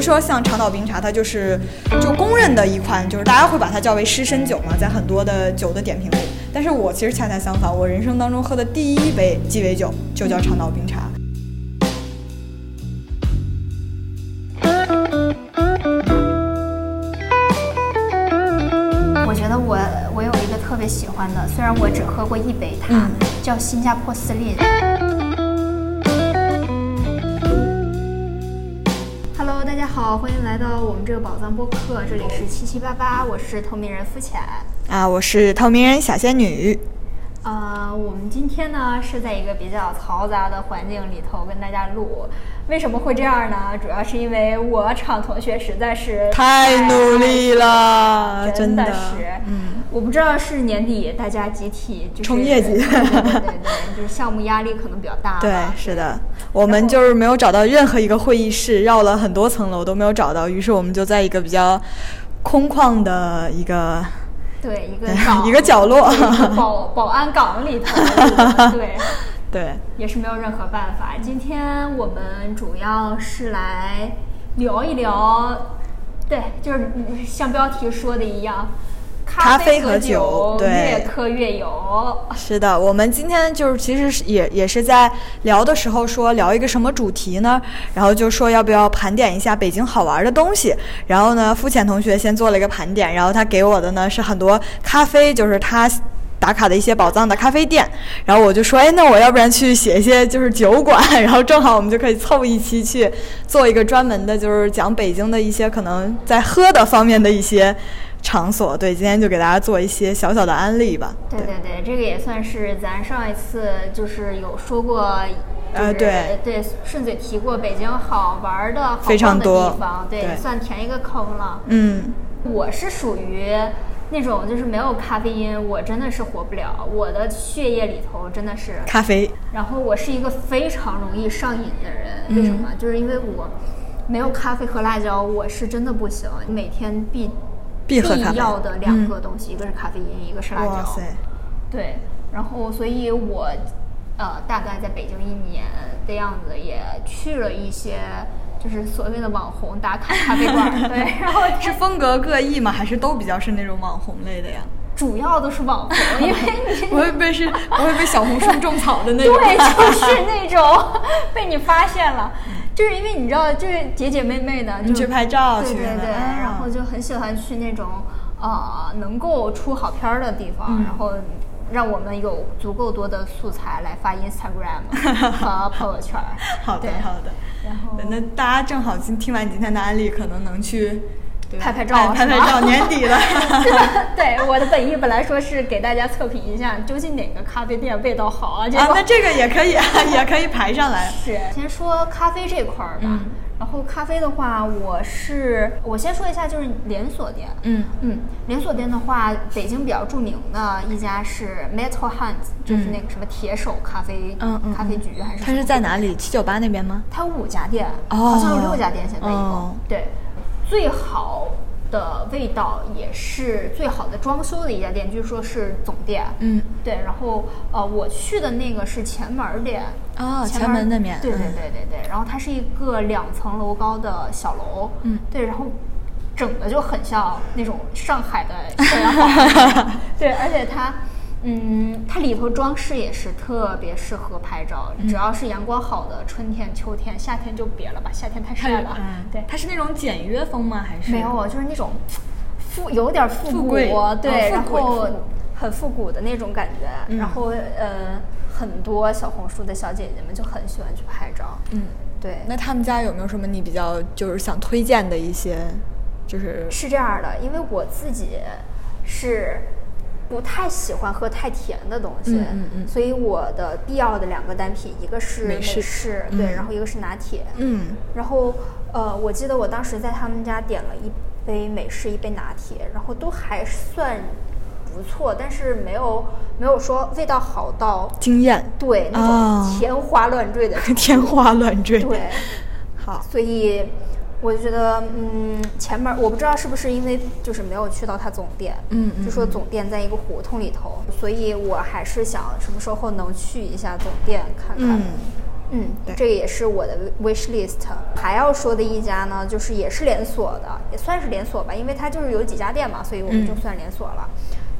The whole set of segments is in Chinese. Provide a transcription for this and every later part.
如说像长岛冰茶，它就是就公认的一款，就是大家会把它叫为湿身酒嘛，在很多的酒的点评里。但是我其实恰恰相反，我人生当中喝的第一杯鸡尾酒就叫长岛冰茶。我觉得我我有一个特别喜欢的，虽然我只喝过一杯它，嗯叫新加坡司令。好，欢迎来到我们这个宝藏播客，这里是七七八八，我是透明人肤浅。啊，我是透明人小仙女。呃，我们今天呢是在一个比较嘈杂的环境里头跟大家录，为什么会这样呢？主要是因为我厂同学实在是太努力了，真的的是，嗯，我不知道是年底大家集体就是冲业绩。对对对就是项目压力可能比较大。对，是的，我们就是没有找到任何一个会议室，绕了很多层楼都没有找到，于是我们就在一个比较空旷的一个对，一个 岗一个角落。保 保安岗里头，对，对，也是没有任何办法。今天我们主要是来聊一聊，对，就是像标题说的一样，咖啡和和酒对越喝越有。是的，我们今天就是其实是也也是在聊的时候说聊一个什么主题呢？然后就说要不要盘点一下北京好玩的东西。然后呢，肤浅同学先做了一个盘点，然后他给我的呢是很多咖啡，就是他。打卡的一些宝藏的咖啡店，然后我就说，哎，那我要不然去写一些就是酒馆，然后正好我们就可以凑一期去做一个专门的，就是讲北京的一些可能在喝的方面的一些场所。对，今天就给大家做一些小小的安利吧。对对对，这个也算是咱上一次就是有说过，呃对对，顺嘴提过北京好玩的、好非常逛的多地方，对，对算填一个坑了。嗯，我是属于那种就是没有咖啡因，我真的是活不了，我的血液里头真的是。咖啡。然后我是一个非常容易上瘾的人，嗯为什么？就是因为我没有咖啡和辣椒，我是真的不行，每天必必要的两个嗯东西，一个是咖啡因，一个是辣椒。哇塞，对，然后所以我呃大概在北京一年的样子，也去了一些就是所谓的网红打卡咖啡馆，对，然后是风格各异吗？还是都比较是那种网红类的呀？主要都是网红，因为 你不会被是不会被小红书种草的那种？对，就是那种被你发现了，就是因为你知道，就是姐姐妹妹的，就你去拍照去的对对对，啊然后就很喜欢去那种呃能够出好片儿的地方，嗯然后让我们有足够多的素材来发 Instagram 和朋友圈儿。好的好的。然后那大家正好今听完你今天的案例，可能能去拍拍照哎拍拍照，年底了。对，我的本意本来说是给大家测评一下，究竟哪个咖啡店味道好啊？结啊，那这个也可以，也可以排上来。是先说咖啡这块儿吧。嗯然后咖啡的话，我是我先说一下，就是连锁店。嗯嗯，连锁店的话，北京比较著名的一家是 Metal Hands，就是那个什么铁手咖啡，嗯嗯，咖啡局还是它是在哪里？七九八那边吗？它有五家店，哦好像有六家店，现在一共。哦对，最好的味道也是最好的装修的一家店，据说是总店。嗯，对，然后呃，我去的那个是前门儿店。哦前前门那边对对嗯对对对，然后它是一个两层楼高的小楼。嗯对，然后。整的就很像那种上海的 对，而且它，嗯，它里头装饰也是特别适合拍照，嗯。只要是阳光好的春天、秋天、夏天就别了吧，夏天太晒了。嗯，对，它是那种简约风吗？还是？没有，就是那种 复有点复古，富对，然后很复古的那种感觉。嗯。然后呃，很多小红书的小姐姐们就很喜欢去拍照。嗯，对，那他们家有没有什么你比较就是想推荐的一些，就是？是这样的，因为我自己是不太喜欢喝太甜的东西，嗯嗯嗯。所以我的必要的两个单品，一个是美美式对，然后一个是拿铁。嗯。然后呃，我记得我当时在他们家点了一杯美式，一杯拿铁，然后都还算不错，但是没有没有说味道好到惊艳，对那哦种天花乱坠的 天花乱坠。对，好，所以我就觉得，嗯，前面我不知道是不是因为就是没有去到它总店，嗯嗯就说总店在一个胡同里头，所以我还是想什么时候能去一下总店看看。嗯嗯，对这个也是我的 wish list。还要说的一家呢，就是也是连锁的，也算是连锁吧，因为它就是有几家店嘛，所以我们就算连锁了。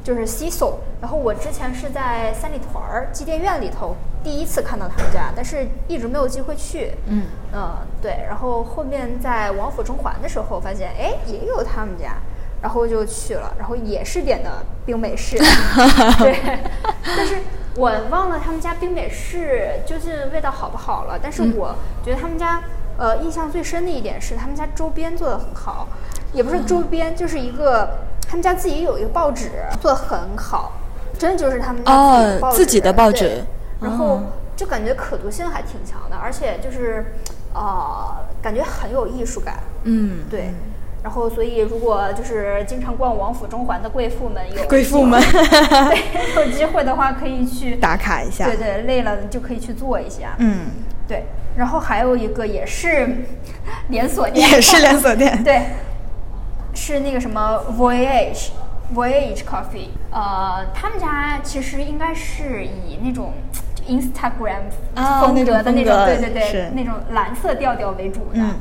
就是 CISO，然后我之前是在三里屯儿机电院里头第一次看到他们家，但是一直没有机会去。嗯呃，对，然后后面在王府中环的时候发现，哎，也有他们家，然后就去了，然后也是点的冰美式，对，但是我忘了他们家冰美式究竟味道好不好了，但是我觉得他们家呃印象最深的一点是他们家周边做的很好，也不是周边，就是一个他们家自己有一个报纸做的很好，真的就是他们家自己的报纸，哦自己的报纸然后就感觉可读性还挺强的，而且就是呃感觉很有艺术感，嗯，对。然后，所以如果就是经常逛王府中环的贵妇们有 贵妇们对 有机会的话，可以去 打卡一下。对对，累了就可以去做一下。嗯，对。然后还有一个也是连锁店，也是连锁店。对，是那个什么 Voyage Voyage Coffee，呃，他们家其实应该是以那种 Instagram 啊风格的那种，对对对，那种蓝色调调为主的。嗯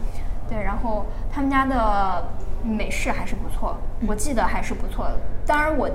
对，然后他们家的美式还是不错，嗯我记得还是不错的。当然我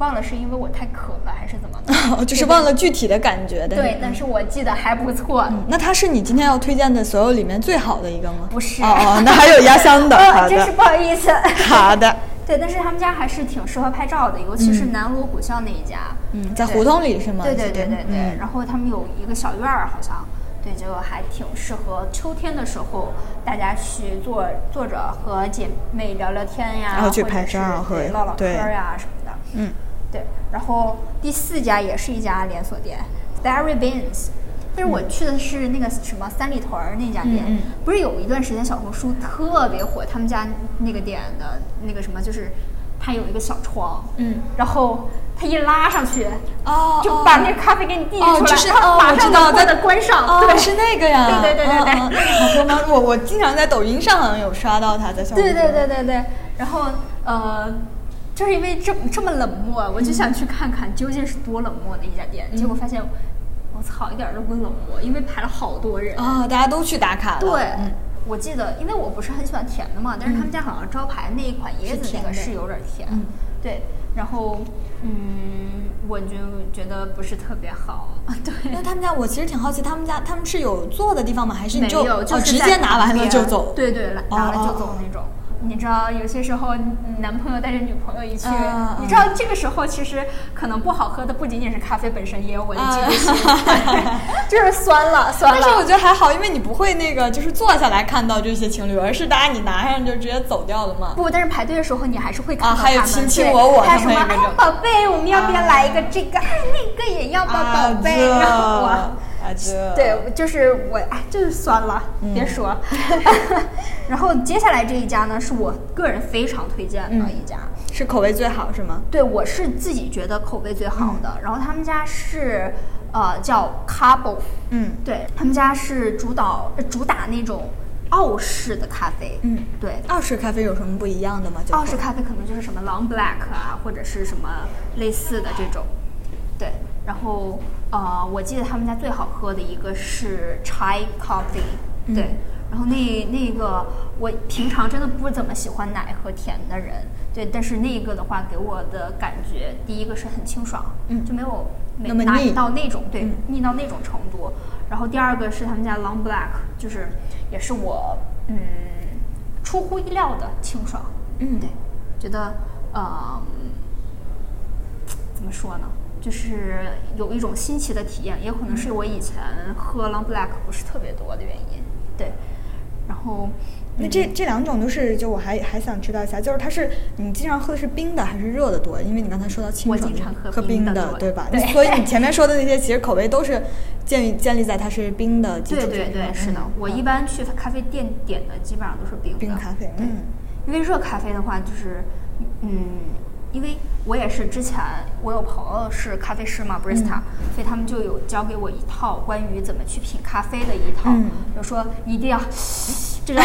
忘了是因为我太渴了还是怎么的，就是忘了具体的感觉，的对，但是我记得还不错。嗯那它是你今天要推荐的所有里面最好的一个吗？不是哦哦，那还有压箱的。真是不好意思。好的。对，但是他们家还是挺适合拍照的，尤其是南锣鼓巷那一家。嗯，在胡同里是吗？对对对对对。嗯然后他们有一个小院儿，好像对，就还挺适合秋天的时候大家去坐坐着和姐妹聊聊天呀，然后去拍照和对唠唠嗑儿呀什么的。嗯，对。然后第四家也是一家连锁店，Barry Beans。但是我去的是那个什么三里屯儿那家店，不是有一段时间小红书特别火，他们家那个店的那个什么，就是它有一个小窗，嗯，然后它一拉上去，哦，就把那个咖啡给你递出来，哦，就是然后哦，马上我知道，在把的关上，哦，对，是那个呀，对对对对对好喝吗？我我经常在抖音上好像有刷到它在小红书对对对对对，然后呃，就是因为这这么冷漠，我就想去看看究竟是多冷漠的一家店，结果发现我操，一点儿都不冷漠，因为排了好多人。啊，大家都去打卡了。对，嗯我记得，因为我不是很喜欢甜的嘛，但是他们家好像招牌那一款椰子那个是有点甜，嗯对，然后嗯，我就觉得不是特别好，对。那他们家我其实挺好奇，他们家他们是有坐的地方吗？还是你没就有，就哦直接拿完了就走？对对，拿拿了就走那种。你知道，有些时候男朋友带着女朋友一去，你知道这个时候其实可能不好喝的不仅仅是咖啡本身，也有我的嫉妒心，就是酸了酸了。但是我觉得还好，因为你不会那个就是坐下来看到这些情侣，而是大家你拿上就直接走掉了嘛。不，但是排队的时候你还是会看啊还有到他们卿卿对我我还有什么他们有那种哎宝贝，我们要不要来一个这个？哎，那个也要吧，啊宝贝。这然后我啊这对，就是我，哎，就是酸了，嗯别说。然后接下来这一家呢，是我个人非常推荐嗯的一家。是口味最好是吗？对，我是自己觉得口味最好的。然后他们家是呃叫 Cabo，嗯对他们家是主导呃主打那种澳式的咖啡。嗯，对，澳式咖啡有什么不一样的吗？就澳式咖啡可能就是什么 Long Black 啊，或者是什么类似的这种。对，然后呃，我记得他们家最好喝的一个是 Chai Coffee，、对，然后那那个我平常真的不怎么喜欢奶和甜的人，对，但是那个的话给我的感觉，第一个是很清爽，嗯。就没有没那么腻。到那种对、嗯。腻到那种程度。然后第二个是他们家 Long Black，就是也是我嗯出乎意料的清爽，嗯。对，觉得呃，怎么说呢？就是有一种新奇的体验，也可能是我以前喝 Long Black 不是特别多的原因。对，然后那这这两种都是，就我还还想知道一下，就是它是你经常喝的是冰的还是热的多？因为你刚才说到清我爽，经常喝喝冰冰的对吧？对所以你前面说的那些其实口味都是建立建立在它是冰的基础对上。对对，是的嗯，我一般去咖啡店点的基本上都是冰的冰咖啡嗯，因为热咖啡的话，就是嗯，因为我也是之前我有朋友是咖啡师嘛，barista，、所嗯以他们就有教给我一套关于怎么去品咖啡的一套，嗯。就说一定要 这种，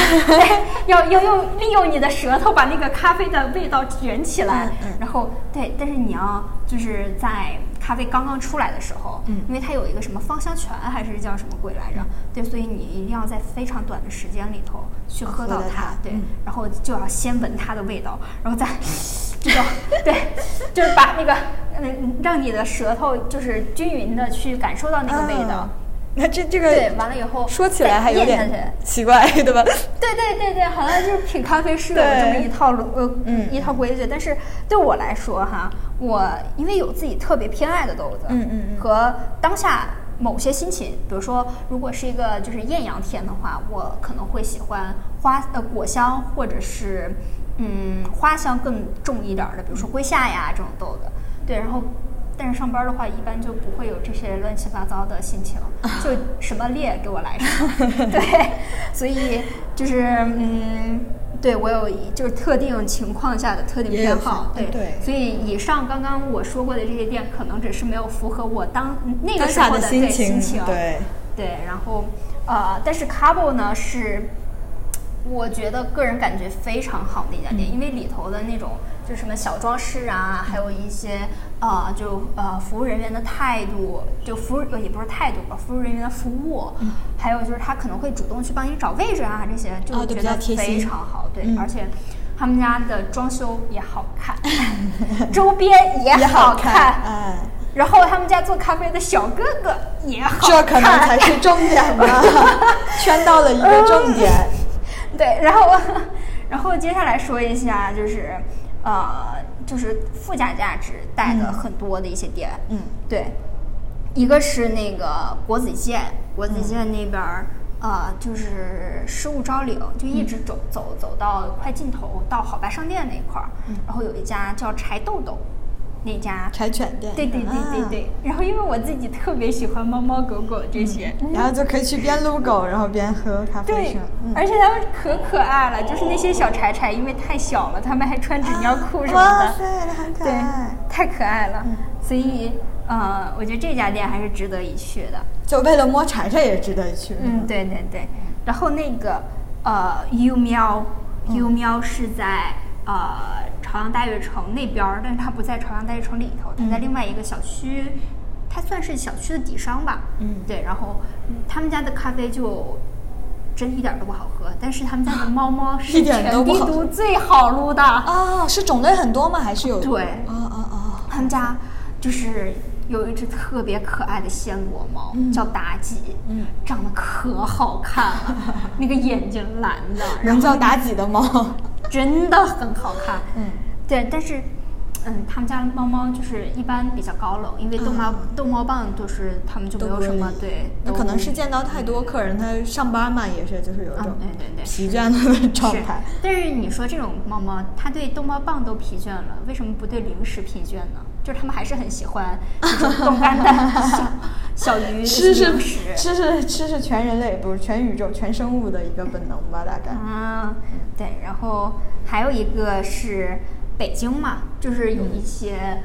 要要用利用你的舌头把那个咖啡的味道卷起来，然后对，但是你要就是在咖啡刚刚出来的时候，嗯。因为它有一个什么芳香泉还是叫什么鬼来着，对，所以你一定要在非常短的时间里头去喝到它对，嗯。然后就要先闻它的味道，然后再这种对，就是把那个嗯让你的舌头就是均匀的去感受到那个味道。啊那这这个对，完了以后说起来还有点奇怪，对吧？对对对对，好像就是品咖啡师有这么一套路呃嗯一套规矩，但是对我来说哈，我因为有自己特别偏爱的豆子，嗯嗯嗯和当下某些心情，比如说如果是一个就是艳阳天的话，我可能会喜欢花呃果香或者是嗯花香更重一点儿的，比如说龟夏呀这种豆子，对，然后。但是上班的话，一般就不会有这些乱七八糟的心情，就什么烈给我来上。对，所以就是嗯，对我有一就是特定情况下的特定偏好，对对所以以上刚刚我说过的这些店，可能只是没有符合我当那个下时候的对心情心情，对对，然后呃，但是 Cabo 呢是。我觉得个人感觉非常好的一家店，嗯。因为里头的那种就什么小装饰啊，还有一些呃就呃服务人员的态度，就服务呃也不是态度吧，服务人员的服务，还有就是他可能会主动去帮你找位置啊，这些就觉得非常好，对，嗯。而且他们家的装修也好看，周边也也好看，哎，然后他们家做咖啡的小哥哥也好这可能才是重点吧，圈到了一个重点。对，然后，然后接下来说一下，就是，呃，就是附加价值带的很多的一些店。嗯，对，一个是那个国子监，国子监那边儿，呃，就是失物招领，就一直走走走到快尽头，到好白商店那块儿，然后有一家叫柴豆豆，那家。柴犬店，对对对对啊对，然后因为我自己特别喜欢猫猫狗狗这些，然后就可以去边撸狗，然后边喝咖啡对是吧？，嗯而且它们可可爱了，就是那些小柴柴，因为太小了，它们还穿纸尿裤什么的，哇塞，很可对爱。，太可爱了。嗯所以，呃，我觉得这家店还是值得一去的。就为了摸柴柴也值得一去。嗯，对对对。然后那个，呃，U 喵，U 喵是在呃朝阳大悦城那边儿，但是它不在朝阳大悦城里头，它在另外一个小区，它算是小区的底商吧。嗯对。然后嗯他们家的咖啡就真一点儿都不好喝，但是他们家的猫猫是一点全帝都不好都最好撸的。啊，是种类很多吗？还是有？对啊啊啊！他们家就是有一只特别可爱的暹罗猫，嗯叫妲己，嗯长得可好看了，那个眼睛蓝的，能叫妲己的猫。真的很好看。嗯，对，但是。嗯，他们家的猫猫就是一般比较高冷，因为逗猫、逗猫棒就是他们就没有什么对，那可能是见到太多客人，他上班嘛也是就是有一种嗯对对对疲倦的状是态。，但是你说这种猫猫，它对逗猫棒都疲倦了，为什么不对零食疲倦呢？就是他们还是很喜欢这种冻干的 小小鱼吃是。吃是吃是全人类不是全宇宙全生物的一个本能吧，大概。嗯，对，然后还有一个是北京嘛，就是有一些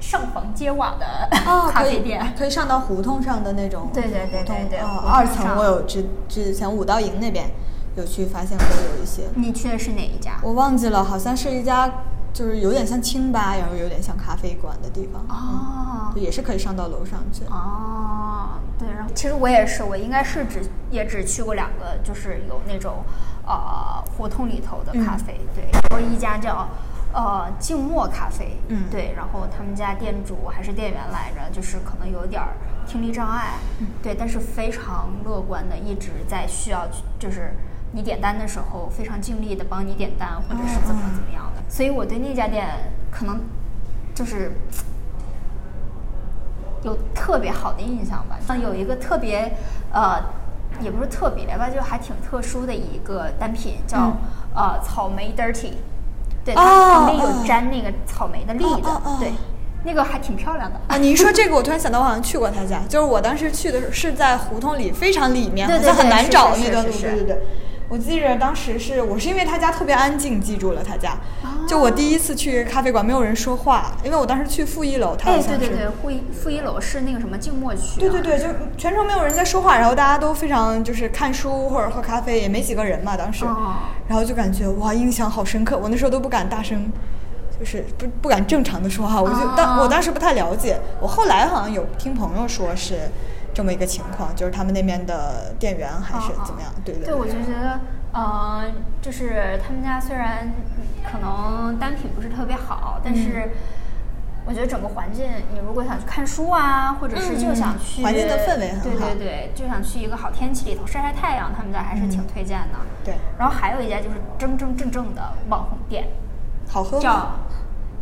上房揭瓦的哦，咖啡店。可以上到胡同上的那种对对对对对二层我有之之前五道营那边有去发现过有一些，你去的是哪一家？我忘记了，好像是一家就是有点像清吧，然后有点像咖啡馆的地方，哦嗯，也是可以上到楼上去。哦，对，然后其实我也是，我应该是只也只去过两个，就是有那种呃胡同里头的咖啡，对，然后一家叫呃静默咖啡，嗯对，然后他们家店主还是店员来着，就是可能有点儿听力障碍，对，但是非常乐观的，一直在需要去就是。你点单的时候非常尽力的帮你点单，或者是怎么怎么样的，所以我对那家店可能就是有特别好的印象吧。像有一个特别，呃，也不是特别吧，就还挺特殊的一个单品，叫、嗯。呃草莓 dirty，对，哦它旁边有哦沾那个草莓的粒子，哦哦哦。对，那个还挺漂亮的。啊，你一说这个，我突然想到，我好像去过他家，就是我当时去的是在胡同里非常里面，好像很难找那段路，对对对。我记着当时是我是因为他家特别安静，记住了他家。就我第一次去咖啡馆，没有人说话，因为我当时去负一楼，他好哎，像是。对对对，负一负一楼是那个什么静默区、啊。对对对，就全程没有人在说话，然后大家都非常就是看书或者喝咖啡，也没几个人嘛，当时，哦然后就感觉哇，印象好深刻。我那时候都不敢大声，就是不不敢正常的说话，我就当、哦我当时不太了解，我后来好像有听朋友说是这么一个情况，就是他们那边的店员还是怎么样，对对对，我就觉得，呃，就是他们家虽然可能单品不是特别好，但是我觉得整个环境，你如果想去看书啊，或者是就想去、嗯环境的氛围很对好。对对，就想去一个好天气里头晒晒太阳，他们家还是挺推荐的。对，然后还有一家就是真真正正的网红店，好喝吗？叫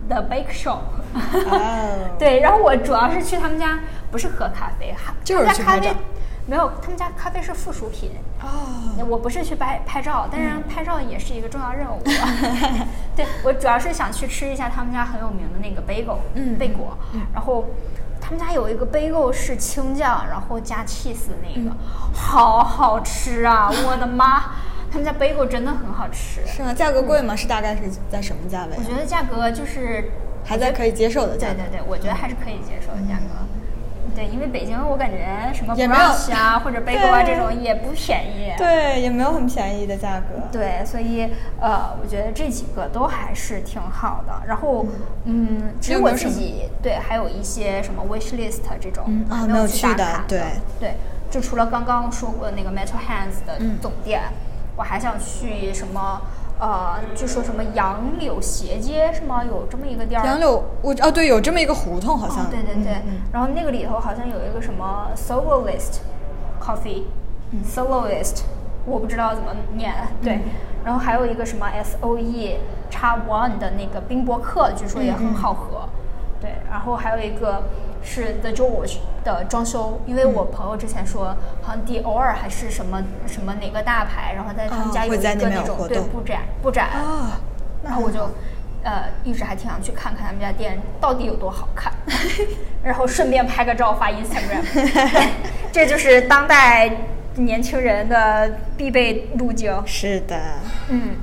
The Bake Shop。哦，对，然后我主要是去他们家，不是喝咖啡，哈就是他们家咖啡去拍照没有，他们家咖啡是附属品。哦，我不是去拍拍照，但是拍照也是一个重要任务。对我主要是想去吃一下他们家很有名的那个 bagel，嗯贝果。然后他们家有一个 bagel 是青酱，然后加 cheese 那嗯个，好好吃啊！我的妈，他们家 bagel 真的很好吃。是吗？价格贵吗？是大概是在什么价位我？觉得价格就是还在可以接受的价格。对对对，我觉得还是可以接受的价格。对，因为北京我感觉什么也没有 brunch 啊或者 bagel 啊这种也不便宜。对，也没有很便宜的价格。对，所以呃，我觉得这几个都还是挺好的。然后，嗯，其实我有没有什么自己对还有一些什么 wish list 这种，嗯啊还没有去打卡对对，就除了刚刚说过的那个 Metal Hands 的嗯总店，我还想去什么呃，据说什么杨柳斜街是吗？有这么一个地儿。杨柳，我哦对，有这么一个胡同，好像。哦，对对对，嗯嗯然后那个里头好像有一个什么 soloist coffee，、soloist，我不知道怎么念，对，然后还有一个什么 S O E 叉 one 的那个冰博客，据说也很好喝，对，然后还有一个是 The George 的装修，因为我朋友之前说，好像 Dior 还是什么什么哪个大牌，然后在他们哦家有一个那种对布展布展，啊，然后我就，呃，一直还挺想去看看他们家店到底有多好看，然后顺便拍个照发 Instagram，对 这就是当代年轻人的必备路径。是的，嗯，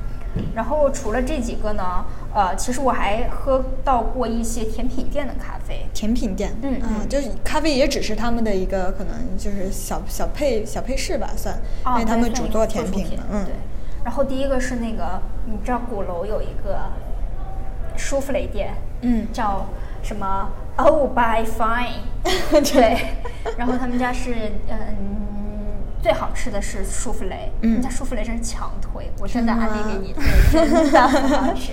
然后除了这几个呢，呃，其实我还喝到过一些甜品店的咖啡。甜品店，嗯啊，嗯就是咖啡也只是他们的一个可能就是小小配小配饰吧，算，啊，因为他们主做甜品嘛，嗯对，。然后第一个是那个，你知道鼓楼有一个舒芙蕾店，嗯叫什么？Oh by Fine，对。然后他们家是嗯。最好吃的是舒芙蕾，嗯家舒芙蕾真是强推，我真的安利给你，对，真的很好吃。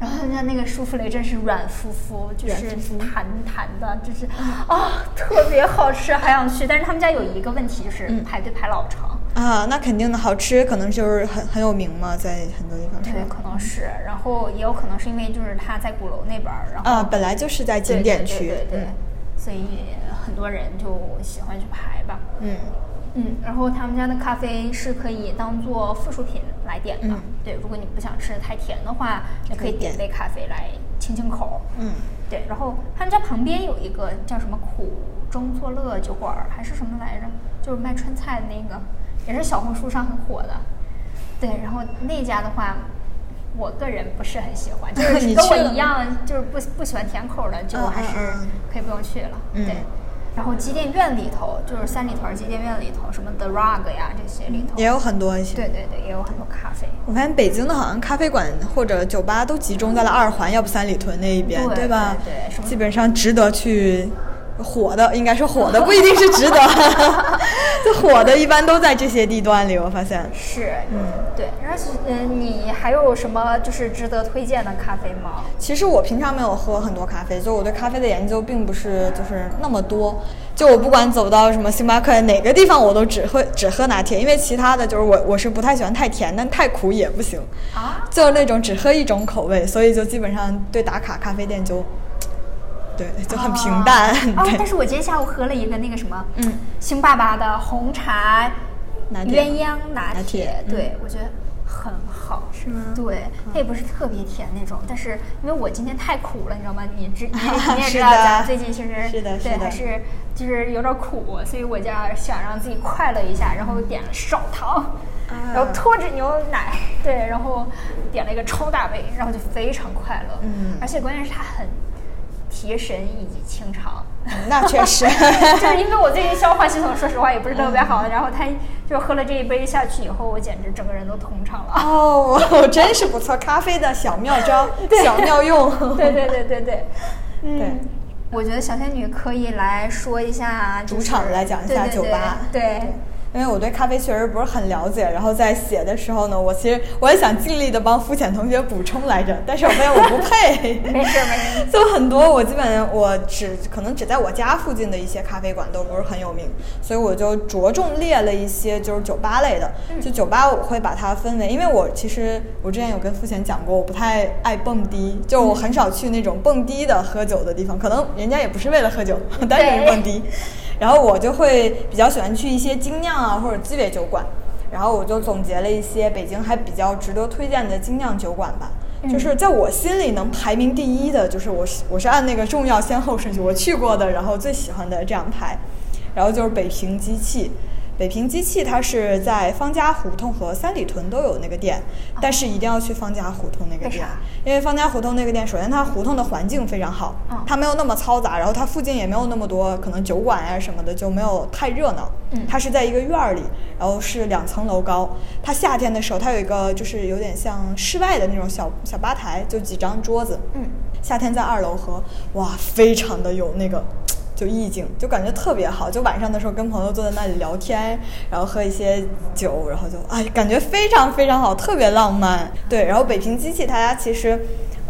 然后他们家那个舒芙蕾真是软乎乎，就是弹弹的，就是啊，特别好吃，还想去。但是他们家有一个问题，就是嗯排队排老长。啊，那肯定的，好吃可能就是很很有名嘛，在很多地方是对，可能是，然后也有可能是因为就是他在鼓楼那边儿，然后啊，本来就是在景点区，对对对对对嗯所以很多人就喜欢去排吧。嗯嗯，然后他们家的咖啡是可以当做附属品来点的。嗯对，如果你不想吃的太甜的话，也可以点点杯咖啡来清清口。嗯，对，然后他们家旁边有一个叫什么苦中作乐酒馆还是什么来着，就是卖川菜的那个，也是小红书上很火的。对，然后那家的话，我个人不是很喜欢，就是跟我一样，就是不不喜欢甜口的，就嗯还是可以不用去了。嗯对。然后机电院里头，就是三里屯儿机电院里头，什么 The Rug 呀这些里头，也有很多一些。对对对，也有很多咖啡。我发现北京的好像咖啡馆或者酒吧都集中在了二环，要不三里屯那一边，对吧？对基本上值得去。火的应该说火的不一定是值得，就火的一般都在这些地段里。我发现，是，嗯，对。然后，嗯，你还有什么就是值得推荐的咖啡吗？其实我平常没有喝很多咖啡，就我对咖啡的研究并不是就是那么多。就我不管走到什么星巴克哪个地方，我都只喝只喝拿铁，因为其他的就是我我是不太喜欢太甜，但太苦也不行。啊？就是那种只喝一种口味，所以就基本上对打卡咖啡店就，对就很平淡。哦，对但是我今天下午喝了一个那个什么，嗯，星爸爸的红茶鸳鸯拿拿铁嗯。对、我觉得很好，是吗？对，它也不是特别甜那种，但是因为我今天太苦了，你知道吗？你知你 你也 知道，的咱最近其实是的对还是就是有点苦，所以我就想让自己快乐一下，然后点了少糖。啊。然后脱脂牛奶，对，然后点了一个超大杯，然后就非常快乐，嗯。而且关键是它很提神以及清肠。那确实，就是因为我最近消化系统，说实话也不是特别好，然后他就喝了这一杯下去以后，我简直整个人都通畅了。哦，真是不错，咖啡的小妙招，小妙用。对对对对对，嗯对，我觉得小仙女可以来说一下、就是，主场来讲一下对对酒吧对，对因为我对咖啡确实不是很了解，然后在写的时候呢，我其实我也想尽力的帮肤浅同学补充来着，但是我发现我不配。没事没事。就很多，我基本上我只可能只在我家附近的一些咖啡馆都不是很有名，所以我就着重列了一些就是酒吧类的。就酒吧我会把它分为，因为我其实我之前有跟肤浅讲过，我不太爱蹦迪，就我很少去那种蹦迪的喝酒的地方，可能人家也不是为了喝酒，单纯是蹦迪。然后我就会比较喜欢去一些精酿啊或者鸡尾酒馆，然后我就总结了一些北京还比较值得推荐的精酿酒馆吧。就是在我心里能排名第一的，就是我是我是按那个重要先后顺序，我去过的，然后最喜欢的这样排，然后就是北平机器。北平机器它是在方家胡同和三里屯都有那个店，但是一定要去方家胡同那个店，因为方家胡同那个店，首先它胡同的环境非常好，嗯它没有那么嘈杂，然后它附近也没有那么多可能酒馆呀、什么的，就没有太热闹。嗯它是在一个院儿里，然后是两层楼高。它夏天的时候，它有一个就是有点像室外的那种小小吧台，就几张桌子。嗯，夏天在二楼喝，哇，非常的有那个。就意境，就感觉特别好。就晚上的时候跟朋友坐在那里聊天，然后喝一些酒，然后就哎，感觉非常非常好，特别浪漫。对，然后北平机器他家其实，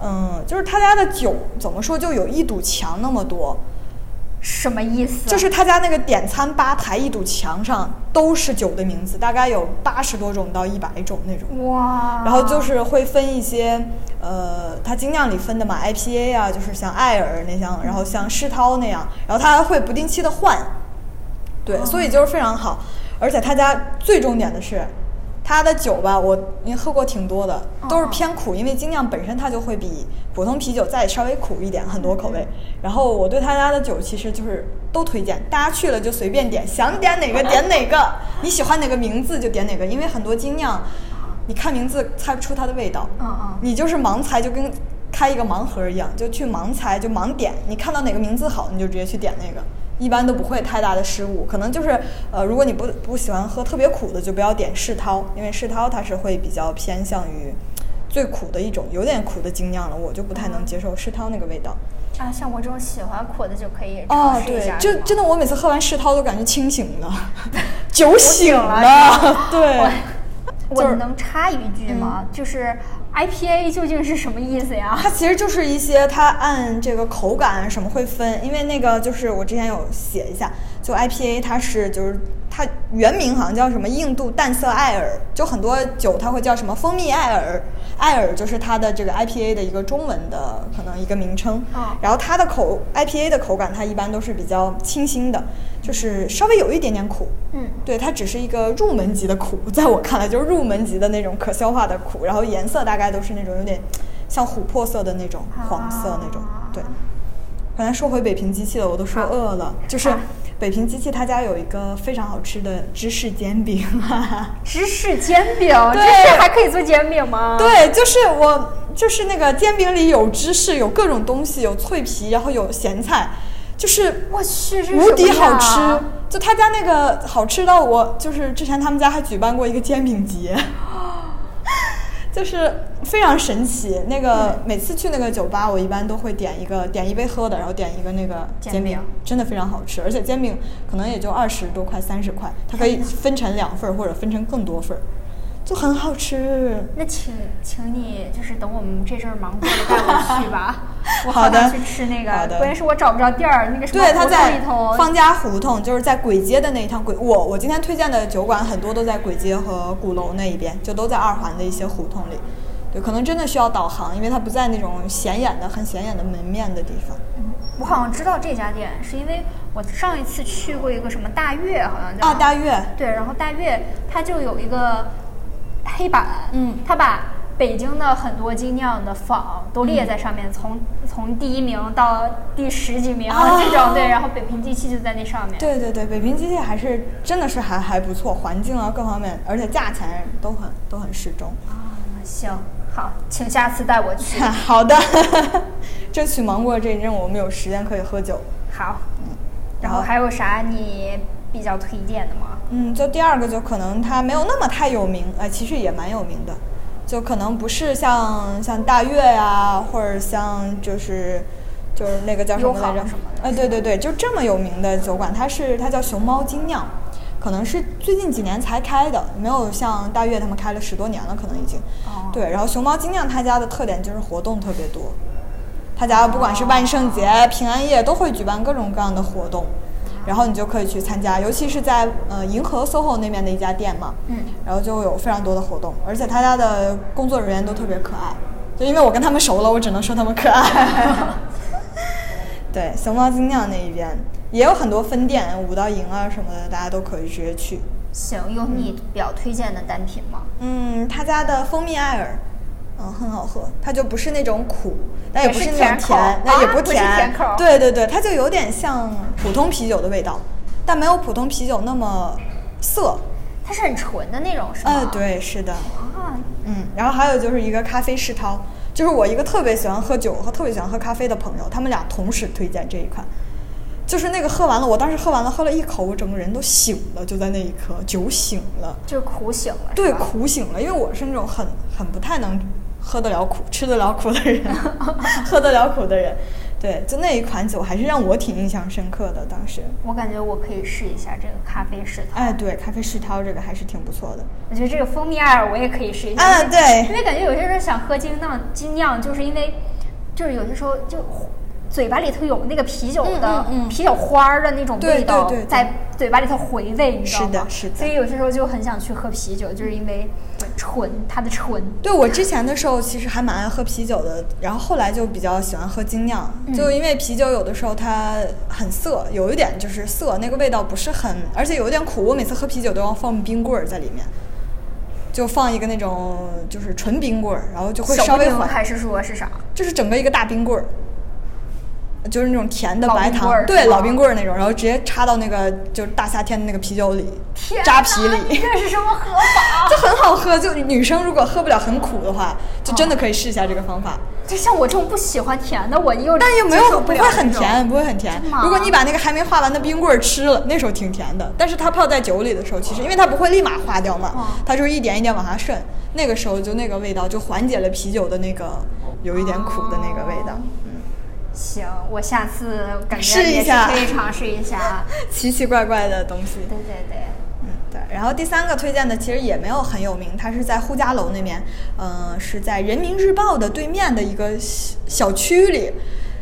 嗯，就是他家的酒怎么说，就有一堵墙那么多。什么意思？就是他家那个点餐吧台一堵墙上都是酒的名字，大概有八十多种到一百种那种。哇，然后就是会分一些，呃，它精酿里分的嘛，IPA 啊，就是像艾尔那样，然后像世涛那样，然后它还会不定期的换，对，所以就是非常好。而且他家最重点的是，它的酒吧我因为喝过挺多的，都是偏苦，因为精酿本身它就会比普通啤酒再稍微苦一点，很多口味。然后我对他家的酒其实就是都推荐，大家去了就随便点，想点哪个点哪个，你喜欢哪个名字就点哪个，因为很多精酿。你看名字猜不出它的味道，嗯嗯你就是盲猜，就跟开一个盲盒一样，就去盲猜，就盲点。你看到哪个名字好，你就直接去点那个，一般都不会太大的失误。可能就是呃，如果你不不喜欢喝特别苦的，就不要点世涛，因为世涛它是会比较偏向于最苦的一种，有点苦的精酿了，我就不太能接受世涛那个味道。啊，像我这种喜欢苦的就可以哦对就真的，我每次喝完世涛都感觉清醒了，酒醒了了，对。我能插一句吗？就是 IPA 究竟是什么意思呀？它其实就是一些它按这个口感什么会分，因为那个就是我之前有写一下，就 IPA 它是就是它原名好像叫什么印度淡色艾尔，就很多酒它会叫什么蜂蜜艾尔，艾尔就是它的这个 IPA 的一个中文的可能一个名称。哦然后它的口 IPA 的口感它一般都是比较清新的，就是稍微有一点点苦。嗯，对，它只是一个入门级的苦，在我看来就是入门级的那种可消化的苦，然后颜色大概都是那种有点像琥珀色的那种黄色那种。对，刚才说回北平机器了，我都说饿了。就是好北平机器他家有一个非常好吃的芝士煎饼。芝士煎饼，对芝士还可以做煎饼吗？，对，就是我，就是那个煎饼里有芝士，有各种东西，有脆皮，然后有咸菜，就是我去，无敌好吃。就他家那个好吃到我，就是之前他们家还举办过一个煎饼节，就是非常神奇。那个每次去那个酒吧，我一般都会点一个点一杯喝的，然后点一个那个煎煎饼饼，真的非常好吃。而且煎饼可能也就二十多块、三十块，它可以分成两份儿或者分成更多份儿，就很好吃。那请请你就是等我们这阵儿忙过了带我去吧，我好的想去吃那个，关键是我找不着地儿，那个什么对，它在方家胡同，就是在簋街的那一趟簋。我我今天推荐的酒馆很多都在簋街和鼓楼那一边，就都在二环的一些胡同里。对，可能真的需要导航，因为它不在那种显眼的、很显眼的门面的地方。我好像知道这家店，是因为我上一次去过一个什么大悦，好像叫啊，大悦，对，然后大悦它就有一个黑板，嗯它把北京的很多精酿的坊都列在上面，从从第一名到第十几名、啊这种，对，然后北平机器就在那上面。对对对，北平机器还是真的是还还不错，环境啊各方面，而且价钱都很都很适中。啊行，好，请下次带我去。好的，争取忙过这一阵，我们有时间可以喝酒。好，然然后后还有啥你比较推荐的吗？嗯，就第二个就可能它没有那么太有名，哎，其实也蛮有名的，就可能不是像像大悦啊、或者像就是就是那个叫什么来着？哎，对对对，就这么有名的酒馆，它是它叫熊猫精酿，可能是最近几年才开的，没有像大悦他们开了十多年了，可能已经。哦。对，然后熊猫精酿他家的特点就是活动特别多，他家不管是万圣节、平安夜都会举办各种各样的活动，然后你就可以去参加，尤其是在呃银河 SOHO 那边的一家店嘛，嗯，然后就有非常多的活动，而且他家的工作人员都特别可爱，就因为我跟他们熟了，我只能说他们可爱。对，熊猫精酿那一边也有很多分店，五道营啊什么的，大家都可以直接去。行，有你比较推荐的单品吗？嗯，他家的蜂蜜艾尔，嗯，很好喝。它就不是那种苦，但也不是那种甜那也啊不是甜。甜口对对对，它就有点像普通啤酒的味道，但没有普通啤酒那么涩。它是很纯的那种，是吗？嗯，。对，是的。啊，嗯，然后还有就是一个咖啡世涛，就是我一个特别喜欢喝酒和特别喜欢喝咖啡的朋友，他们俩同时推荐这一款。就是那个喝完了，我当时喝完了，喝了一口，我整个人都醒了，就在那一刻，酒醒了。就是苦醒了，对，苦醒了，因为我是那种很很不太能喝得了苦、吃得了苦的人，喝得了苦的人。对，就那一款酒还是让我挺印象深刻的。当时，我感觉我可以试一下这个咖啡世涛。哎，对，咖啡世涛这个还是挺不错的。我觉得这个蜂蜜艾尔我也可以试一下。啊对因为感觉有些人想喝精酿，精酿就是因为就是有些时候就嘴巴里头有那个啤酒的、嗯嗯嗯啤酒花儿的那种味道在嘴巴里头回味，你知道吗？是的是的所以有些时候就很想去喝啤酒，就是因为纯它的纯。对我之前的时候其实还蛮爱喝啤酒的，然后后来就比较喜欢喝精酿，嗯就因为啤酒有的时候它很涩，有一点就是涩，那个味道不是很，而且有一点苦。我每次喝啤酒都要放冰棍儿在里面，就放一个那种就是纯冰棍儿，然后就会稍微缓，还是说是啥？就是整个一个大冰棍儿。就是那种甜的白糖对老冰棍儿那种，然后直接插到那个就是大夏天的那个啤酒里，扎啤里，这是什么喝法？就很好喝。就女生如果喝不了很苦的话，就真的可以试一下这个方法。就像我这种不喜欢甜的，我又但又没有不会很甜，不会很甜。如果你把那个还没化完的冰棍儿吃了，那时候挺甜的。但是它泡在酒里的时候，其实因为它不会立马化掉嘛哦，它就是一点一点往下渗。那个时候就那个味道就缓解了啤酒的那个有一点苦的那个味道。嗯，行，我下次感觉试一也是下可以尝试一下。奇奇怪怪的东西。对对对，嗯，对。然后第三个推荐的其实也没有很有名，它是在呼家楼那边，嗯、是在人民日报的对面的一个小小区里。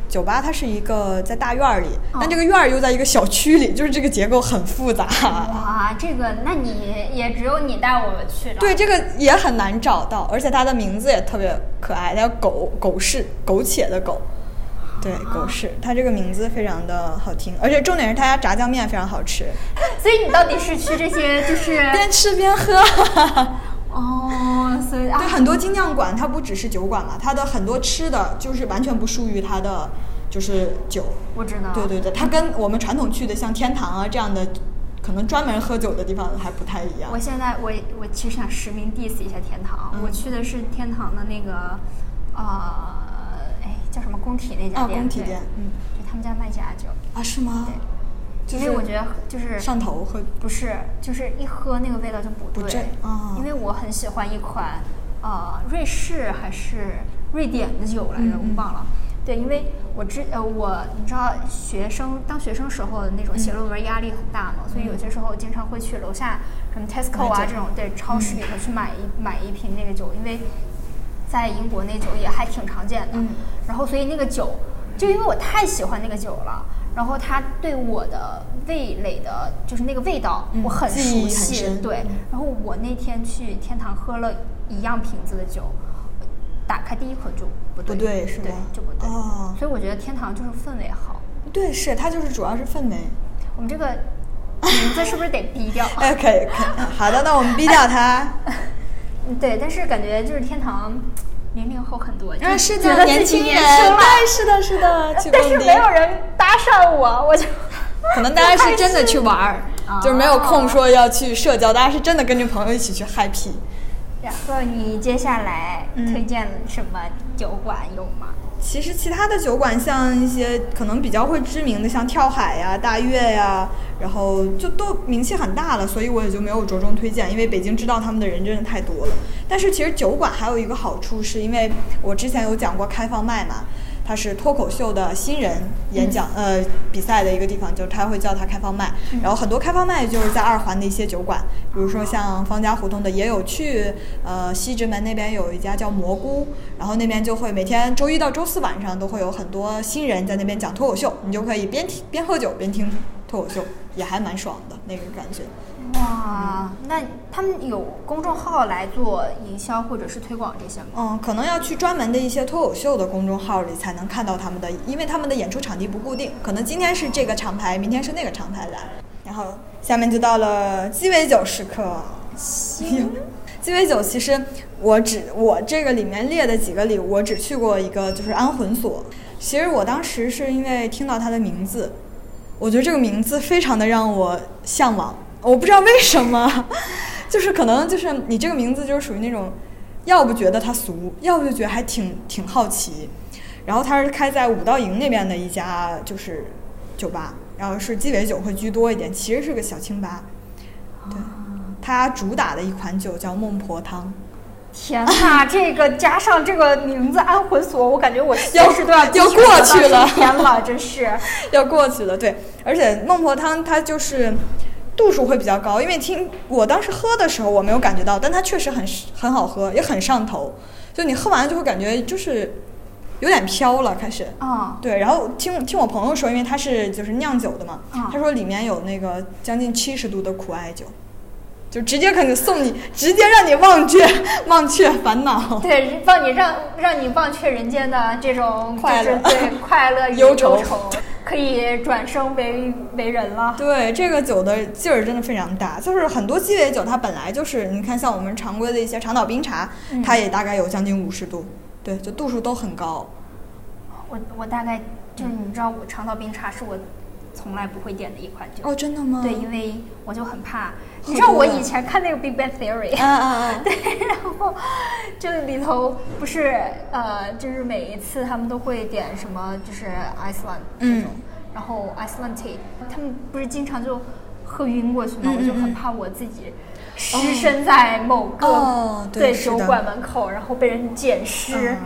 酒吧它是一个在大院儿里，但这个院儿又在一个小区里，就是这个结构很复杂。哇，这个那你也只有你带我们去了。对，这个也很难找到，而且它的名字也特别可爱，它叫狗狗市，苟且的苟。对，狗屎，它这个名字非常的好听，而且重点是它家炸酱面非常好吃，所以你到底是去这些就是 边吃边喝。哦，所以啊对，很多精酿馆它不只是酒馆嘛，它的很多吃的就是完全不输于它的就是酒。我知道。对对对，它跟我们传统去的像天堂啊这样的，可能专门喝酒的地方还不太一样我。现在我我其实想实名 diss 一下天堂，嗯我去的是天堂的那个，呃，哎叫什么工体那家啊，店，工体对店嗯。就他们家卖假酒，啊，是吗？就是因为我觉得就是上头喝不是，就是一喝那个味道就不对。不正啊。因为我很喜欢一款，呃，瑞士还是瑞典的酒来着，我忘了。对，因为我之呃我你知道学生当学生时候的那种写论文压力很大嘛，所以有些时候经常会去楼下什么 Tesco 啊这种对超市里头去买一、买一瓶那个酒，因为在英国那酒也还挺常见的。嗯然后所以那个酒，就因为我太喜欢那个酒了，然后它对我的味蕾的，就是那个味道，嗯我很熟悉。对嗯，然后我那天去天堂喝了一样瓶子的酒，打开第一口就不对，不对是对吧就不对。哦所以我觉得天堂就是氛围好。对，是它就是主要是氛围。我们这个名字是不是得逼掉？哎，可以可以，好的，那我们逼掉它。嗯 对，但是感觉就是天堂零零后很多，啊，就是年轻人，对，是的，是的，但是没有人搭讪我，我就可能大家是真的去玩儿，就是没有空哦说要去社交，大家是真的跟着朋友一起去 happy。然后你接下来嗯推荐什么酒馆有吗？其实其他的酒馆，像一些可能比较会知名的，像跳海呀、大悦呀，然后就都名气很大了，所以我也就没有着重推荐，因为北京知道他们的人真的太多了。但是其实酒馆还有一个好处，是因为我之前有讲过开放麦嘛，它是脱口秀的新人演讲、呃比赛的一个地方，就是他会叫它开放麦。然后很多开放麦就是在二环的一些酒馆，比如说像方家胡同的也有去，呃西直门那边有一家叫蘑菇，然后那边就会每天周一到周四晚上都会有很多新人在那边讲脱口秀，你就可以边听边喝酒边听脱口秀，也还蛮爽的那个感觉。哇，那他们有公众号来做营销或者是推广这些吗？嗯，可能要去专门的一些脱口秀的公众号里才能看到他们的，因为他们的演出场地不固定，可能今天是这个厂牌，明天是那个厂牌来。然后下面就到了鸡尾酒时刻。行，鸡尾酒其实我只我这个里面列的几个里，我只去过一个，就是安魂所。其实我当时是因为听到它的名字，我觉得这个名字非常的让我向往，我不知道为什么，就是可能就是你这个名字就是属于那种，要不觉得它俗，要不就觉得还挺挺好奇。然后它是开在五道营那边的一家就是酒吧，然后是鸡尾酒会居多一点，其实是个小清吧。对，它主打的一款酒叫孟婆汤。天哪，这个加上这个名字安魂锁，我感觉我要随时都要 要过去了天了，真是。要过去了，对，而且孟婆汤它就是度数会比较高，因为听我当时喝的时候我没有感觉到，但它确实很很好喝，也很上头，就你喝完就会感觉就是有点飘了，开始。啊、对，然后听听我朋友说，因为他是就是酿酒的嘛，嗯。他说里面有那个将近七十度的苦艾酒，就直接可能送你，直接让你忘却 忘却烦恼。对，让你让让你忘却人间的这种快乐对 快乐与忧愁愁，可以转生为为人了。对，这个酒的劲儿真的非常大，就是很多鸡尾酒它本来就是，你看像我们常规的一些长岛冰茶，嗯它也大概有将近五十度，对，就度数都很高。我我大概就是你知道，我长岛冰茶是我从来不会点的一款酒。哦，真的吗？对，因为我就很怕。你知道我以前看那个《Big Bang Theory》，啊啊啊！对，然后这里头不是呃，就是每一次他们都会点什么，就是 Iceland 这种，嗯然后 Iceland tea，他们不是经常就喝晕过去吗？嗯我就很怕我自己失身在某个、哦对酒馆门口，然后被人捡尸，嗯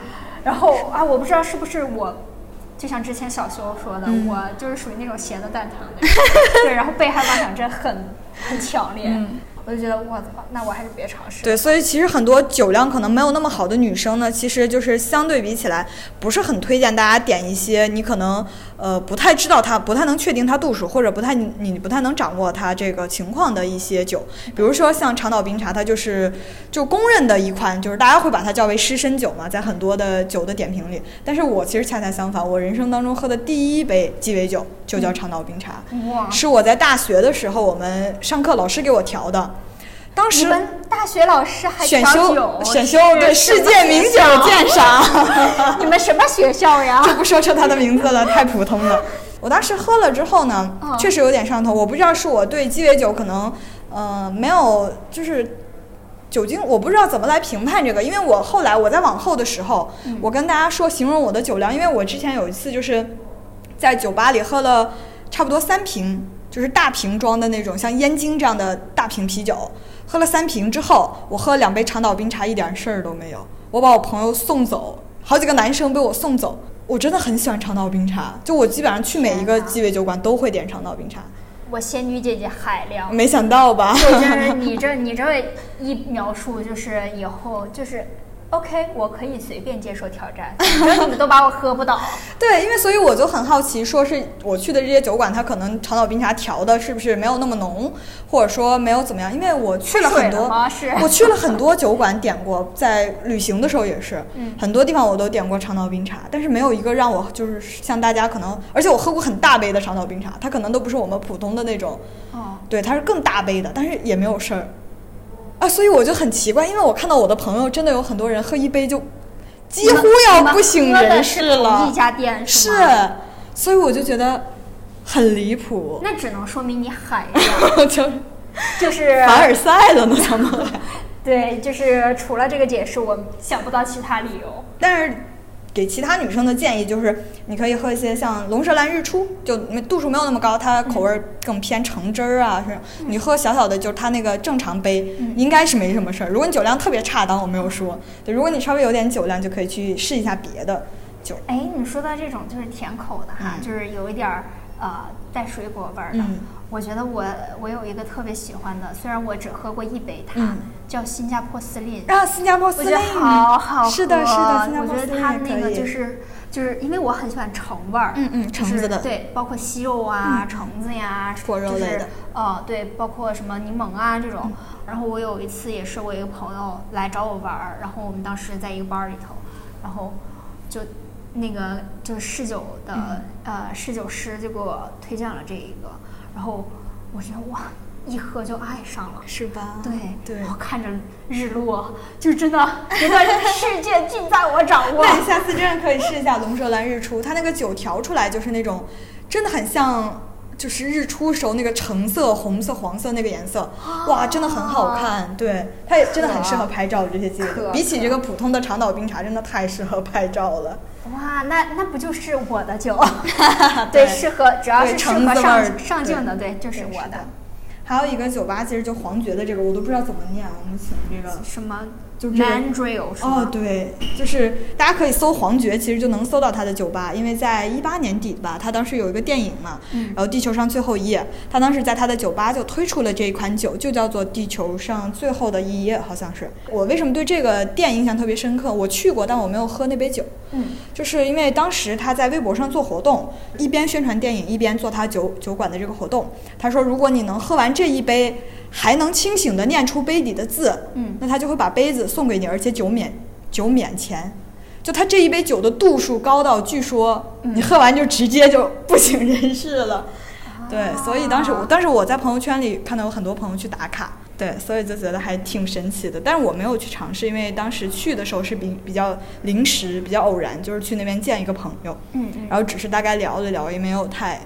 然后啊，我不知道是不是我。就像之前小修说的，嗯。我就是属于那种闲的蛋疼的人，对，然后被害妄想症很很强烈，嗯我就觉得我操，那我还是别尝试。对，所以其实很多酒量可能没有那么好的女生呢，其实就是相对比起来，不是很推荐大家点一些你可能呃不太知道它、不太能确定它度数，或者不太你你不太能掌握它这个情况的一些酒。比如说像长岛冰茶，它就是就公认的一款，就是大家会把它叫为湿身酒嘛，在很多的酒的点评里。但是我其实恰恰相反，我人生当中喝的第一杯鸡尾酒就叫长岛冰茶。哇，是我在大学的时候，我们上课老师给我调的。当时大学老师还选修选修对世界名酒鉴赏，你们什么学校呀？就不说出他的名字了，太普通了。我当时喝了之后呢嗯，确实有点上头。我不知道是我对鸡尾酒可能，呃，没有就是酒精，我不知道怎么来评判这个。因为我后来我在往后的时候，嗯我跟大家说形容我的酒量，因为我之前有一次就是在酒吧里喝了差不多三瓶，就是大瓶装的那种像燕京这样的大瓶啤酒，喝了三瓶之后，我喝了两杯长岛冰茶，一点事儿都没有。我把我朋友送走，好几个男生被我送走。我真的很喜欢长岛冰茶，就我基本上去每一个鸡尾酒馆都会点长岛冰茶。我仙女姐姐海量。没想到吧？对，就是你这你这一描述，就是以后就是，OK，我可以随便接受挑战，只要你们都把我喝不倒。对，因为所以我就很好奇，说是我去的这些酒馆，它可能长岛冰茶调的是不是没有那么浓，或者说没有怎么样？因为我去了很多 是，我去了很多酒馆点过，在旅行的时候也是，嗯很多地方我都点过长岛冰茶，但是没有一个让我就是像大家可能，而且我喝过很大杯的长岛冰茶，它可能都不是我们普通的那种，哦，对，它是更大杯的，但是也没有事儿。啊，所以我就很奇怪，因为我看到我的朋友真的有很多人喝一杯就几乎要不省人事了一，家店是吗？，所以我就觉得很离谱，那只能说明你海呀，就就是凡尔赛了呢，他们还。对，就是除了这个解释，我想不到其他理由。但是给其他女生的建议就是，你可以喝一些像龙舌兰日出，就度数没有那么高，它口味儿更偏橙汁儿啊。是你喝小小的，就是它那个正常杯，嗯应该是没什么事儿。如果你酒量特别差，当我没有说，对，如果你稍微有点酒量，就可以去试一下别的酒。哎，你说到这种就是甜口的哈，嗯就是有一点儿呃带水果味儿的。嗯我觉得我我有一个特别喜欢的，虽然我只喝过一杯它，嗯叫新加坡司令。啊，新加坡司令我觉得好好喝，是的，是的，新加我觉坡司令得它那个就是就是因为我很喜欢橙味儿，嗯嗯橙子的对，包括西柚啊、嗯橙子呀，果肉就是类的呃，对，包括什么柠檬啊这种。嗯然后我有一次也是我一个朋友来找我玩儿，然后我们当时在一个班儿里头，然后就那个就是侍酒的、嗯呃侍酒师就给我推荐了这一个，然后我觉得哇，一喝就爱上了。是吧？对对然后看着日落，就真的 觉得世界尽在我掌握。那你下次真的可以试一下龙舌兰日出，它那个酒调出来就是那种，真的很像，就是日出时候那个橙色、红色、黄色那个颜色，哇，真的很好看。对，它也真的很适合拍照，这些季可节比起这个普通的长岛冰茶，真的太适合拍照了。哇，那那不就是我的酒？对，适合只要是适合上上镜的，对，就是我的。还有一个酒吧，其实就黄爵的这个，我都不知道怎么念，我们请这个。什么就是？哦，对，就是大家可以搜黄爵，其实就能搜到他的酒吧，因为在一八年底吧，他当时有一个电影嘛，嗯然后《地球上最后一夜》，他当时在他的酒吧就推出了这一款酒，就叫做《地球上最后的一夜》，好像是。我为什么对这个店印象特别深刻？我去过，但我没有喝那杯酒，嗯，就是因为当时他在微博上做活动，一边宣传电影，一边做他酒酒馆的这个活动。他说，如果你能喝完这一杯，还能清醒地念出杯底的字，嗯那他就会把杯子送给你，而且酒免酒免钱。就他这一杯酒的度数高到，据说嗯你喝完就直接就不省人事了。对，所以当时我啊当时我在朋友圈里看到有很多朋友去打卡，对，所以就觉得还挺神奇的。但是我没有去尝试，因为当时去的时候是比比较临时、比较偶然，就是去那边见一个朋友，嗯嗯，然后只是大概聊了聊，也没有太，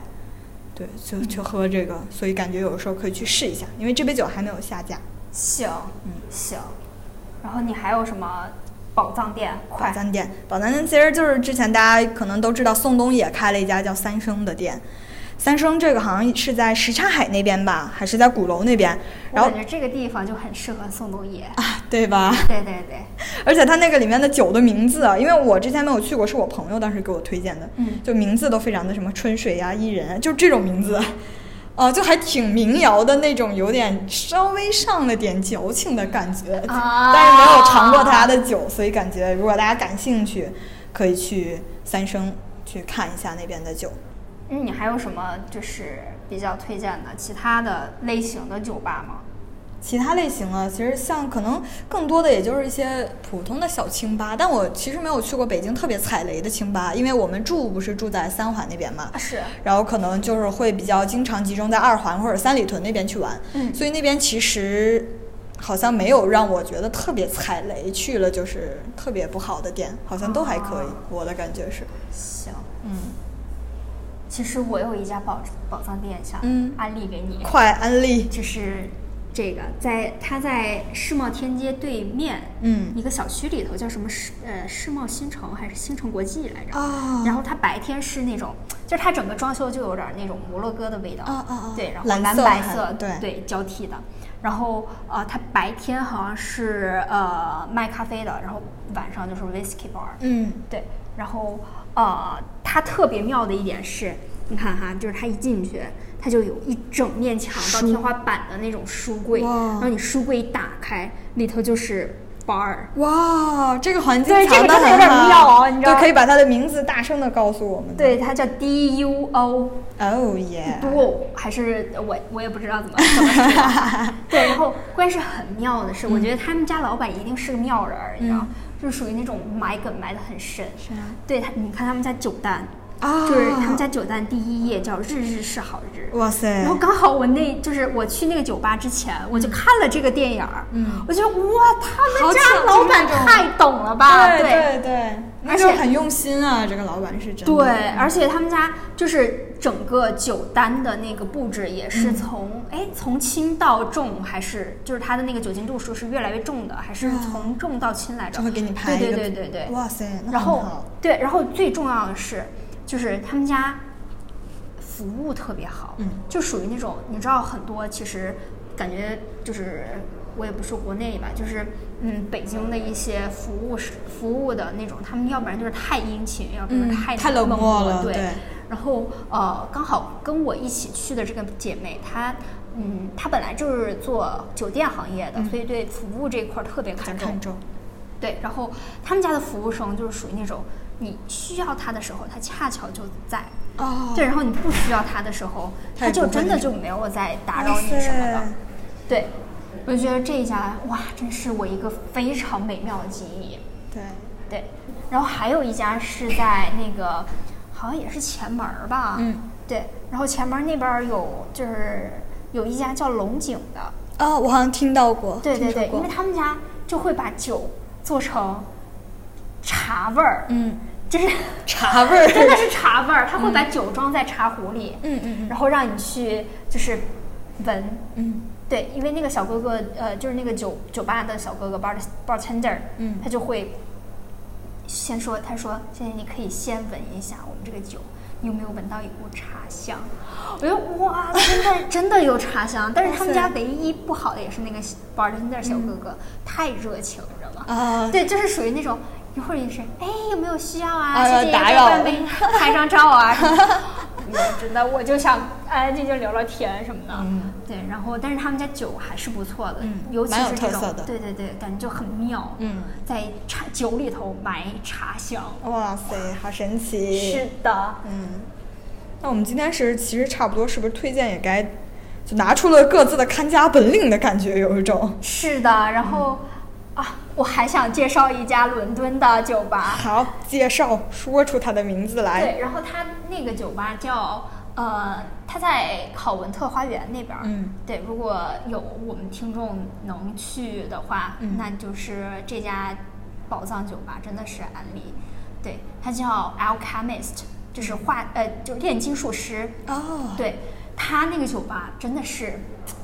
对，就就喝这个，所以感觉有的时候可以去试一下，因为这杯酒还没有下架。行，嗯行。然后你还有什么宝藏店？宝快，藏店，宝藏店其实就是之前大家可能都知道，宋冬野开了一家叫三生的店。三生这个好像是在什刹海那边吧，还是在鼓楼那边？我然后感觉这个地方就很适合宋冬野。啊，对吧？对对对，而且它那个里面的酒的名字啊，因为我之前没有去过，是我朋友当时给我推荐的，嗯就名字都非常的什么春水呀、伊人啊，就这种名字，呃，就还挺民谣的那种，有点稍微上了点矫情的感觉，啊但是没有尝过他家的酒，所以感觉如果大家感兴趣，可以去三生去看一下那边的酒。嗯，你还有什么就是比较推荐的其他的类型的酒吧吗？其他类型啊，其实像可能更多的也就是一些普通的小清吧，但我其实没有去过北京特别踩雷的清吧，因为我们住不是住在三环那边嘛，然后可能就是会比较经常集中在二环或者三里屯那边去玩，嗯所以那边其实好像没有让我觉得特别踩雷，去了就是特别不好的店，好像都还可以，哦我的感觉是，行。嗯，其实我有一家宝宝藏店想嗯。安利给你，快安利，就是这个在它在世贸天阶对面，嗯。一个小区里头叫什么世呃世贸新城还是新城国际来着？啊。然后它白天是那种，就是它整个装修就有点那种摩洛哥的味道，对，然后蓝白色对。交替的。然后呃，它白天好像是呃卖咖啡的，然后晚上就是 whiskey bar，嗯。对，然后呃，它特别妙的一点是，你看哈，就是它一进去，它就有一整面墙到天花板的那种书柜，哇。然后你书柜一打开，里头就是 bar。哇，这个环境对这个藏得真的有点很好妙哦你知道对，可以把它的名字大声的告诉我们。对，，它叫 D U O 哦耶，duo，还是我我也不知道怎么怎么说。对，然后关键是很妙的是，我觉得他们家老板一定是个妙人儿，你知道，嗯就是属于那种埋梗埋得很深。是啊对他，你看他们家九单，啊就是他们家酒单第一页叫“日日是好日”。哇塞然后刚好我那就是我去那个酒吧之前，我就看了这个电影儿，嗯我觉得哇，他们家老板太懂了吧？对对对，而且很用心啊，这个老板是真的。对，而且他们家就是整个酒单的那个布置也是从哎、从轻到重，还是就是它的那个酒精度数是越来越重的，还是从重到轻来着？就会给你拍对对对对对。哇塞，那然后对，然后最重要的是，就是他们家服务特别好，嗯就属于那种你知道很多其实感觉就是我也不说国内吧，就是嗯北京的一些服务是服务的那种，他们要不然就是太殷勤，要不然嗯太太冷漠漠了对。对然后呃，刚好跟我一起去的这个姐妹，她嗯，她本来就是做酒店行业的，所以对服务这一块儿特别看重。看重。对，然后他们家的服务生就是属于那种你需要它的时候，它恰巧就在。哦对，然后你不需要它的时候，他他也不会就真的就没有再打扰你什么的。对，我就觉得这一家哇，真是我一个非常美妙的记忆。对，对，然后还有一家是在那个好像也是前门儿吧。嗯。对，然后前门那边有就是有一家叫龙井的。哦，我好像听到过。对对对，因为他们家就会把酒做成茶味儿，嗯，就是 茶味儿。真的是茶味儿，他会把酒装在茶壶里，嗯嗯嗯。然后让你去就是闻，嗯。对，因为那个小哥哥，呃，就是那个酒酒吧的小哥哥 bar bartender，嗯。他就会先说，他说现在你可以先闻一下我们这个酒，你有没有闻到一股茶香？我觉得哇，真的 真的有茶香，但是他们家唯一不好的也是那个 bartender 小哥哥、太热情，你知道吗？啊，对，就是属于那种一会儿也是，哎，有没有需要啊？啊谢谢，打扰要不然没 拍张照啊 真的，我就想安安静静聊聊天什么的。嗯对，然后但是他们家酒还是不错的，嗯尤其是这种对对对，感觉就很妙。嗯，在茶酒里头埋茶香。哇塞，好神奇。是的，嗯，那我们今天是其实差不多，是不是推荐也该就拿出了各自的看家本领的感觉，有一种。是的。然后、啊，我还想介绍一家伦敦的酒吧。好，介绍说出它的名字来。对，然后它那个酒吧叫呃，它在考文特花园那边儿。嗯，对，如果有我们听众能去的话，嗯那就是这家宝藏酒吧真的是安利。对，它叫 Alchemist，就是化呃，就炼金术师。哦，对，他那个酒吧真的是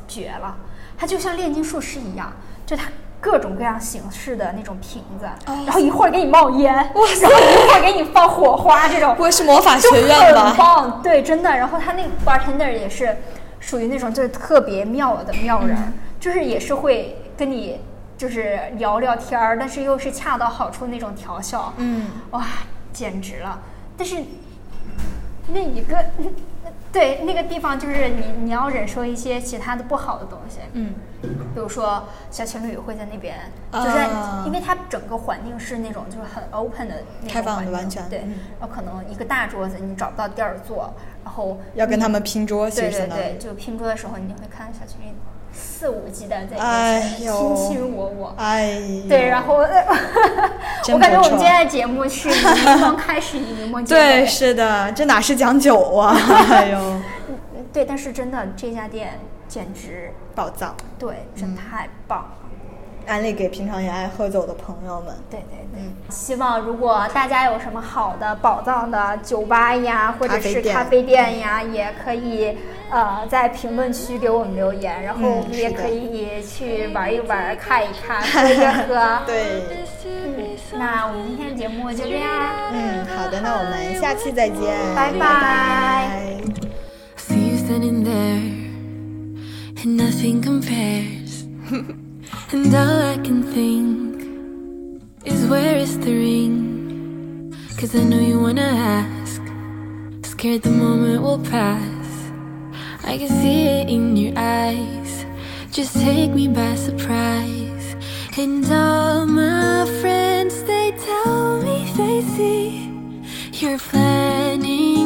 绝了，它就像炼金术师一样，就它各种各样形式的那种瓶子，哦然后一会儿给你冒烟，然后一会儿给你放火花，这种不会是魔法学院吧很棒，对，真的。然后他那个 bartender 也是属于那种就是特别妙的妙人，嗯就是也是会跟你就是聊聊天儿，但是又是恰到好处那种调笑，嗯，哇，简直了！但是那一个，对那个地方就是你你要忍受一些其他的不好的东西，嗯，比如说小情侣会在那边，啊就是因为它整个环境是那种就是很 open 的那种开放的环境完全。对嗯，然后可能一个大桌子你找不到地儿坐，然后要跟他们拼桌，对对对，就拼桌的时候你会看小情侣肆无忌惮在哎面前呦卿卿我我，哎呦，对，然后 我感觉我们今天的节目是以柠檬开始，以柠檬结尾。对，是的，这哪是讲酒啊？哎呦，对，但是真的这家店简直宝藏，对，嗯真太棒了。安利给平常也爱喝酒的朋友们。对对对，嗯。希望如果大家有什么好的宝藏的酒吧呀，或者是咖啡店呀，也可以呃在评论区给我们留言，然后嗯我们也可以去玩一玩、看一看、喝一喝。对，嗯，那我们今天的节目就这样，嗯，好的，那我们下期再见，拜拜。拜 See you standing there, and nothing compares. and all I can think is where is the ring? Cause I know you wanna ask, scared the moment will pass. I can see it in your eyes, just take me by surprise. And all my friends, they tell me they see you're planning